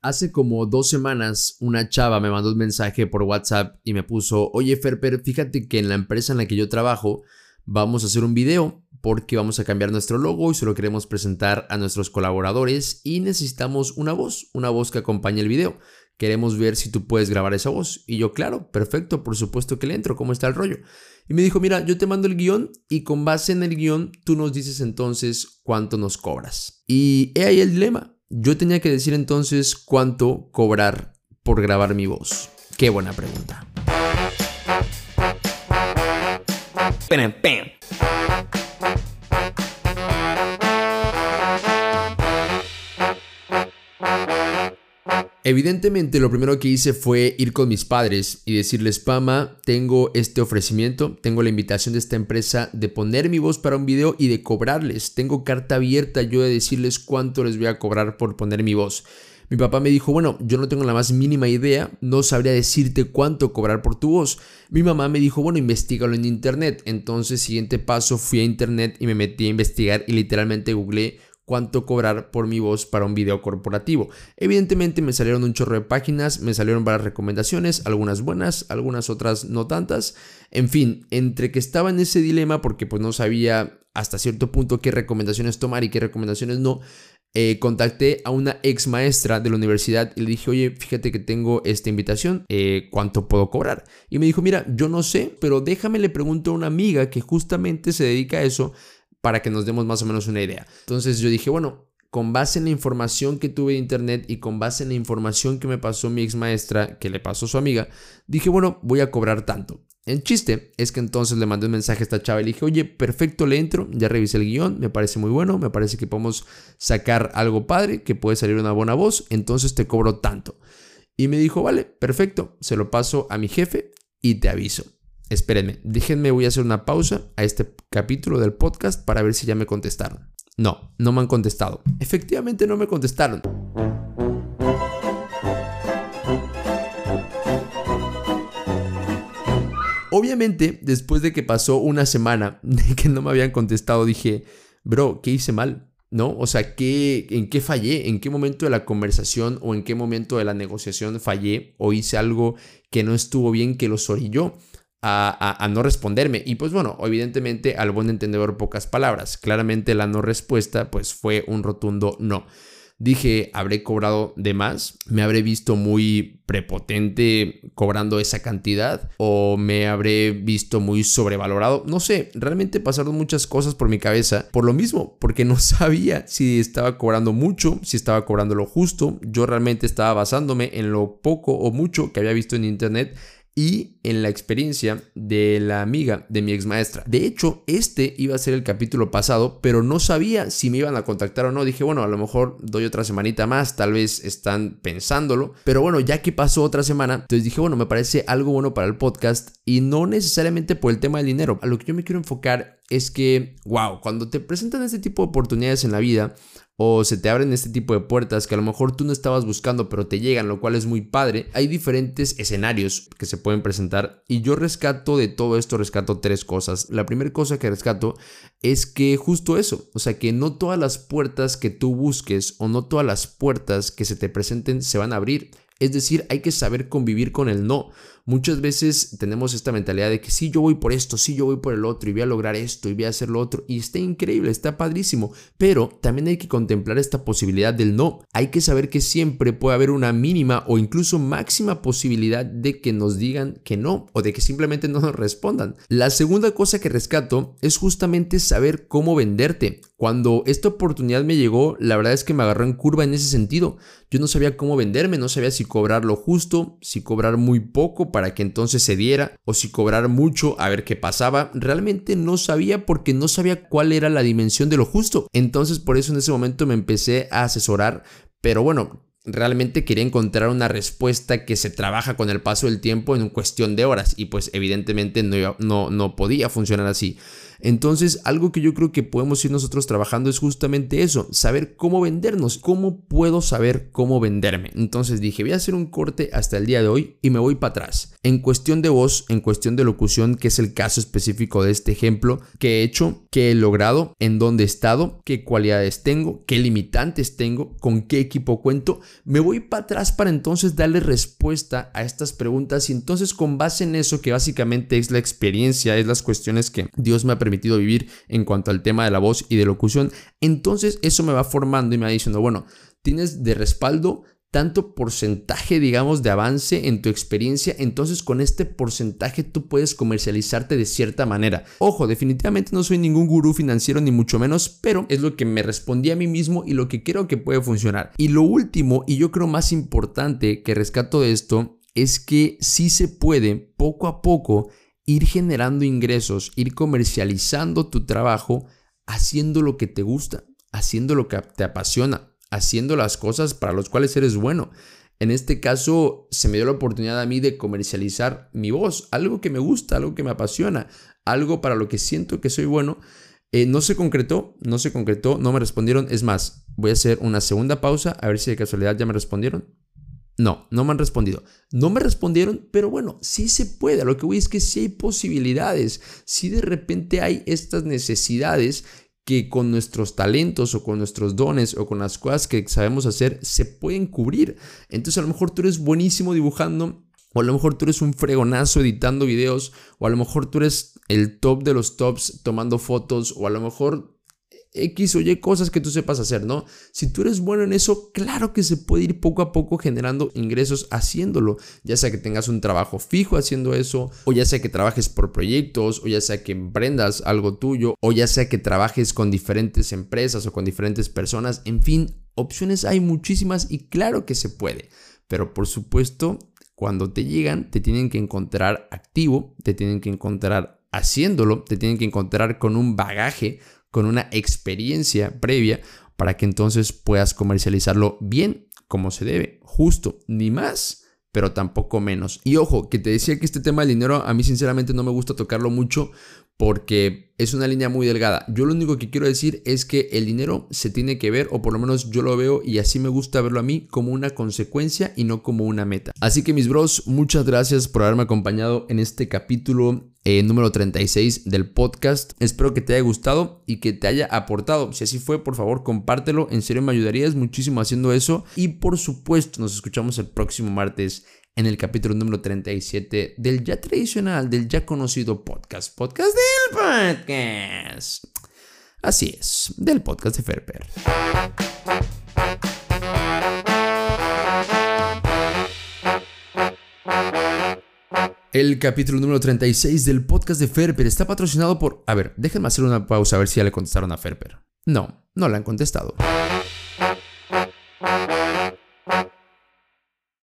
Hace como dos semanas una chava me mandó un mensaje por WhatsApp y me puso, oye Ferper, fíjate que en la empresa en la que yo trabajo vamos a hacer un video porque vamos a cambiar nuestro logo y se lo queremos presentar a nuestros colaboradores y necesitamos una voz, una voz que acompañe el video. Queremos ver si tú puedes grabar esa voz. Y yo, claro, perfecto, por supuesto que le entro, ¿cómo está el rollo? Y me dijo, mira, yo te mando el guion y con base en el guion tú nos dices entonces cuánto nos cobras. Y he ahí el dilema. Yo tenía que decir entonces cuánto cobrar por grabar mi voz. Qué buena pregunta. Evidentemente lo primero que hice fue ir con mis padres y decirles, Pama, tengo este ofrecimiento, tengo la invitación de esta empresa de poner mi voz para un video y de cobrarles. Tengo carta abierta yo de decirles cuánto les voy a cobrar por poner mi voz. Mi papá me dijo, bueno, yo no tengo la más mínima idea, no sabría decirte cuánto cobrar por tu voz. Mi mamá me dijo, bueno, investigalo en internet. Entonces, siguiente paso, fui a internet y me metí a investigar y literalmente googleé cuánto cobrar por mi voz para un video corporativo. Evidentemente me salieron un chorro de páginas, me salieron varias recomendaciones, algunas buenas, algunas otras no tantas. En fin, entre que estaba en ese dilema porque pues no sabía hasta cierto punto qué recomendaciones tomar y qué recomendaciones no, eh, contacté a una ex maestra de la universidad y le dije, oye, fíjate que tengo esta invitación, eh, ¿cuánto puedo cobrar? Y me dijo, mira, yo no sé, pero déjame le pregunto a una amiga que justamente se dedica a eso para que nos demos más o menos una idea. Entonces yo dije, bueno, con base en la información que tuve de internet y con base en la información que me pasó mi ex maestra, que le pasó su amiga, dije, bueno, voy a cobrar tanto. El chiste es que entonces le mandé un mensaje a esta chava y le dije, oye, perfecto, le entro, ya revisé el guion, me parece muy bueno, me parece que podemos sacar algo padre, que puede salir una buena voz, entonces te cobro tanto. Y me dijo, vale, perfecto, se lo paso a mi jefe y te aviso. Espérenme, déjenme, voy a hacer una pausa a este capítulo del podcast para ver si ya me contestaron. No, no me han contestado. Efectivamente no me contestaron. Obviamente, después de que pasó una semana de que no me habían contestado, dije, bro, ¿qué hice mal? ¿No? O sea, ¿qué, ¿en qué fallé? ¿En qué momento de la conversación o en qué momento de la negociación fallé o hice algo que no estuvo bien que lo soy a, no responderme. Y pues bueno, evidentemente al buen entendedor pocas palabras. Claramente la no respuesta pues fue un rotundo no. Dije, habré cobrado de más, me habré visto muy prepotente cobrando esa cantidad o me habré visto muy sobrevalorado. No sé, realmente pasaron muchas cosas por mi cabeza por lo mismo, porque no sabía si estaba cobrando mucho, si estaba cobrando lo justo. Yo realmente estaba basándome en lo poco o mucho que había visto en internet y en la experiencia de la amiga de mi ex maestra. De hecho, este iba a ser el capítulo pasado, pero no sabía si me iban a contactar o no. Dije, bueno, a lo mejor doy otra semanita más, tal vez están pensándolo. Pero bueno, ya que pasó otra semana, entonces dije, bueno, me parece algo bueno para el podcast y no necesariamente por el tema del dinero. A lo que yo me quiero enfocar es que, wow, cuando te presentan este tipo de oportunidades en la vida, o se te abren este tipo de puertas que a lo mejor tú no estabas buscando pero te llegan, lo cual es muy padre. Hay diferentes escenarios que se pueden presentar y yo rescato de todo esto, rescato tres cosas. La primera cosa que rescato es que justo eso, o sea que no todas las puertas que tú busques o no todas las puertas que se te presenten se van a abrir. Es decir, hay que saber convivir con el no. Muchas veces tenemos esta mentalidad de que sí, yo voy por esto, sí, yo voy por el otro y voy a lograr esto y voy a hacer lo otro y está increíble, está padrísimo, pero también hay que contemplar esta posibilidad del no. Hay que saber que siempre puede haber una mínima o incluso máxima posibilidad de que nos digan que no o de que simplemente no nos respondan. La segunda cosa que rescato es justamente saber cómo venderte. Cuando esta oportunidad me llegó, la verdad es que me agarró en curva en ese sentido. Yo no sabía cómo venderme, no sabía si cobrar lo justo, si cobrar muy poco que entonces se diera o si cobrar mucho a ver qué pasaba. Realmente no sabía porque no sabía cuál era la dimensión de lo justo. Entonces por eso en ese momento me empecé a asesorar. Pero bueno, realmente quería encontrar una respuesta que se trabaja con el paso del tiempo en cuestión de horas y pues evidentemente no, no, no podía funcionar así. Entonces, algo que yo creo que podemos ir nosotros trabajando es justamente eso, saber cómo vendernos, cómo puedo saber cómo venderme. Entonces dije, voy a hacer un corte hasta el día de hoy y me voy para atrás. En cuestión de voz, en cuestión de locución, que es el caso específico de este ejemplo, qué he hecho, qué he logrado, en dónde he estado, qué cualidades tengo, qué limitantes tengo, con qué equipo cuento, me voy para atrás para entonces darle respuesta a estas preguntas y entonces con base en eso que básicamente es la experiencia, es las cuestiones que Dios me ha permitido vivir en cuanto al tema de la voz y de locución, entonces eso me va formando y me va diciendo, bueno, tienes de respaldo tanto porcentaje, digamos, de avance en tu experiencia, entonces con este porcentaje tú puedes comercializarte de cierta manera. Ojo, definitivamente no soy ningún gurú financiero ni mucho menos, pero es lo que me respondí a mí mismo y lo que creo que puede funcionar. Y lo último, y yo creo más importante que rescato de esto, es que sí se puede poco a poco ir generando ingresos, ir comercializando tu trabajo haciendo lo que te gusta, haciendo lo que te apasiona, haciendo las cosas para las cuales eres bueno. En este caso, se me dio la oportunidad a mí de comercializar mi voz, algo que me gusta, algo que me apasiona, algo para lo que siento que soy bueno. Eh, no se concretó, no se concretó, no me respondieron. Es más, voy a hacer una segunda pausa a ver si de casualidad ya me respondieron. No, no me han respondido. No me respondieron, pero bueno, sí se puede. Lo que voy es que sí hay posibilidades. Si de repente hay estas necesidades que con nuestros talentos o con nuestros dones o con las cosas que sabemos hacer se pueden cubrir. Entonces a lo mejor tú eres buenísimo dibujando o a lo mejor tú eres un fregonazo editando videos o a lo mejor tú eres el top de los tops tomando fotos o a lo mejor X o Y cosas que tú sepas hacer, ¿no? Si tú eres bueno en eso, claro que se puede ir poco a poco generando ingresos haciéndolo, ya sea que tengas un trabajo fijo haciendo eso, o ya sea que trabajes por proyectos, o ya sea que emprendas algo tuyo, o ya sea que trabajes con diferentes empresas o con diferentes personas, en fin, opciones hay muchísimas y claro que se puede, pero por supuesto, cuando te llegan, te tienen que encontrar activo, te tienen que encontrar haciéndolo, te tienen que encontrar con un bagaje, con una experiencia previa para que entonces puedas comercializarlo bien como se debe, justo, ni más, pero tampoco menos. Y ojo, que te decía que este tema del dinero a mí sinceramente no me gusta tocarlo mucho porque es una línea muy delgada. Yo lo único que quiero decir es que el dinero se tiene que ver, o por lo menos yo lo veo y así me gusta verlo a mí, como una consecuencia y no como una meta. Así que mis bros, muchas gracias por haberme acompañado en este capítulo eh, número 36 del podcast. Espero que te haya gustado y que te haya aportado. Si así fue, por favor, compártelo. En serio, me ayudarías muchísimo haciendo eso. Y por supuesto, nos escuchamos el próximo martes en el capítulo número 37 del ya tradicional, del ya conocido podcast. Podcast del podcast. Así es, del podcast de Ferper. El capítulo número 36 del podcast de Ferper está patrocinado por... A ver, déjenme hacer una pausa a ver si ya le contestaron a Ferper. No, no le han contestado.